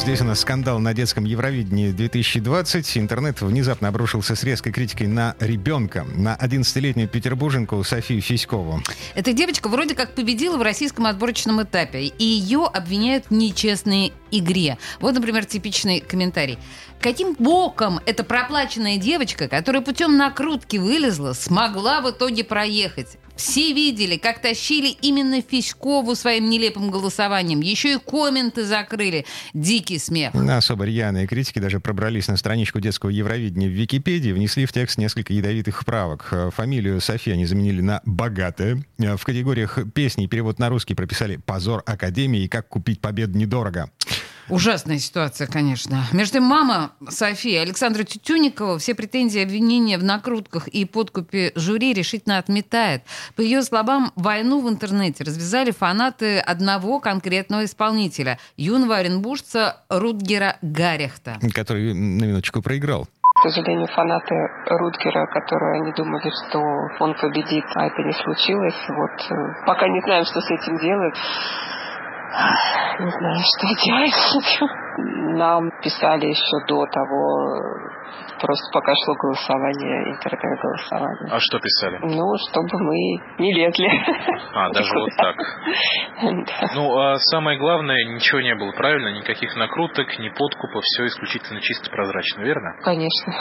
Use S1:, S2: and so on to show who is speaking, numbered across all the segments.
S1: Здесь у нас скандал на детском Евровидении 2020. Интернет внезапно обрушился с резкой критикой на ребенка, на 11-летнюю петербурженку Софию Фиськову.
S2: Эта девочка вроде как победила в российском отборочном этапе, и ее обвиняют в нечестной игре. Вот, например, типичный комментарий. Каким боком эта проплаченная девочка, которая путем накрутки вылезла, смогла в итоге проехать? Все видели, как тащили именно Фиськову своим нелепым голосованием. Еще и комменты закрыли. Дикий смех.
S1: Особо рьяные критики даже пробрались на страничку детского Евровидения в Википедии, внесли в текст несколько ядовитых правок. Э, Фамилию София они заменили на «богатая». Э, В категориях песни и перевод на русский прописали «позор Академии» и «как купить победу недорого».
S2: Ужасная ситуация, конечно. Между тем, мама Софии, Александра Тютюникова, все претензии и обвинения в накрутках и подкупе жюри решительно отметает. По ее словам, войну в интернете развязали фанаты одного конкретного исполнителя – юного оренбуржца Рутгера Гарехта.
S1: который на минуточку проиграл.
S3: К сожалению, фанаты Рутгера, которые они думали, что он победит, а это не случилось. Вот э, пока не знаем, что с этим делать. Не знаю, что делать. Нам писали еще до того, просто пока шло голосование, интернет-голосование.
S4: А что писали?
S3: Ну, чтобы мы не лезли.
S4: А, даже вот так. Ну, а самое главное, ничего не было, правильно? Никаких накруток, ни подкупа, все исключительно чисто прозрачно, верно?
S3: Конечно.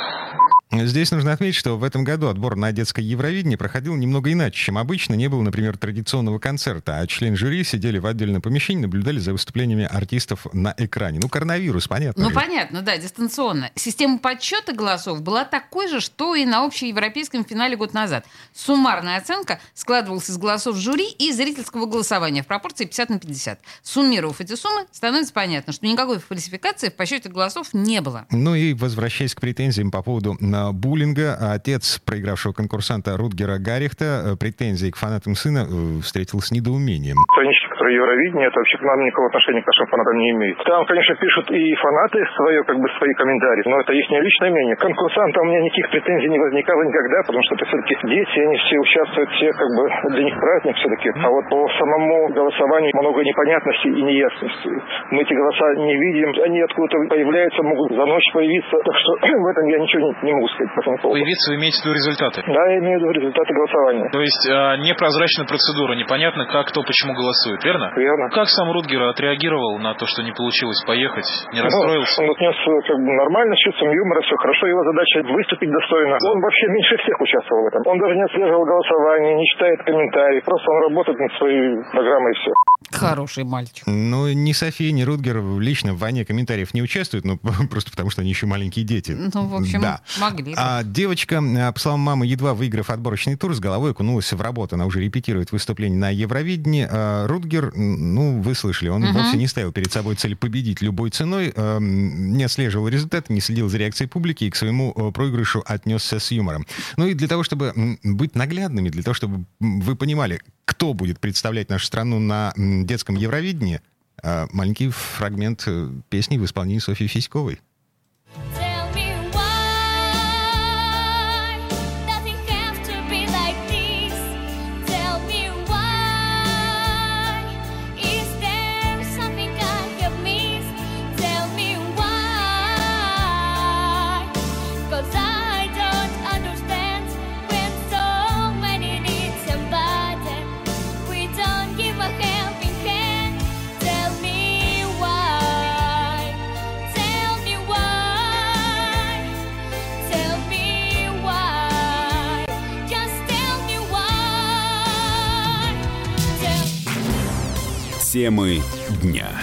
S1: Здесь нужно отметить, что в этом году отбор на детское Евровидение проходил немного иначе, чем обычно. Не было, например, традиционного концерта, а члены жюри сидели в отдельном помещении, наблюдали за выступлениями артистов на экране. Ну, коронавирус, понятно.
S2: Ну,
S1: же.
S2: понятно, да, дистанционно. Система подсчета голосов была такой же, что и на общеевропейском финале год назад. Суммарная оценка складывалась из голосов жюри и зрительского голосования в пропорции 50 на 50. Суммировав эти суммы, становится понятно, что никакой фальсификации в подсчете голосов не было.
S1: Ну и возвращаясь к претензиям по поводу э, буллинга, отец проигравшего конкурсанта Рутгера Гарихта э, претензии к фанатам сына э, встретил с недоумением.
S5: Которые Евровидение, это вообще к нам никакого отношения к нашим фанатам не имеет. Там, конечно, пишут и фанаты свое, как бы свои комментарии, но это их личное мнение. К конкурсантам у меня никаких претензий не возникало никогда, потому что это все-таки дети, они все участвуют, все как бы для них праздник все-таки. А вот по самому голосованию много непонятностей и неясностей. Мы эти голоса не видим, они откуда-то появляются, могут за ночь появиться, так что в этом я ничего не, не могу сказать по этому поводу.
S4: Появиться вы имеете в виду результаты?
S5: Да, я имею в виду результаты голосования.
S4: То есть а, непрозрачная процедура, непонятно, как кто почему голосует, верно?
S5: Верно.
S4: Как сам Рутгер отреагировал на то, что не получилось поехать? Не расстроился?
S5: Ну, он отнес как бы нормально, с чувством юмора, все хорошо. Его задача выступить достойно. Он вообще меньше всех участвовал в этом. Он даже не отслеживал голосование, не читает комментарии. Просто он работает над своей программой и все.
S2: Хороший мальчик.
S1: Ну, ни София, ни Рутгер лично в войне комментариев не участвуют, ну, просто потому что они еще маленькие дети.
S2: Ну, в общем,
S1: да.
S2: могли.
S1: А девочка, а, по словам мамы, едва выиграв отборочный тур, с головой окунулась в работу. Она уже репетирует выступление на Евровидении. А Рутгер, ну, вы слышали, он
S2: Мгм.
S1: вовсе не ставил перед собой цель победить любой ценой, эм, не отслеживал результаты, не следил за реакцией публики и к своему э, проигрышу отнесся с юмором. Ну и для того, чтобы быть наглядными, для того, чтобы вы понимали, кто будет представлять нашу страну на детском Евровидении, э, маленький фрагмент э, песни в исполнении Софьи Фиськовой.
S6: Темы дня.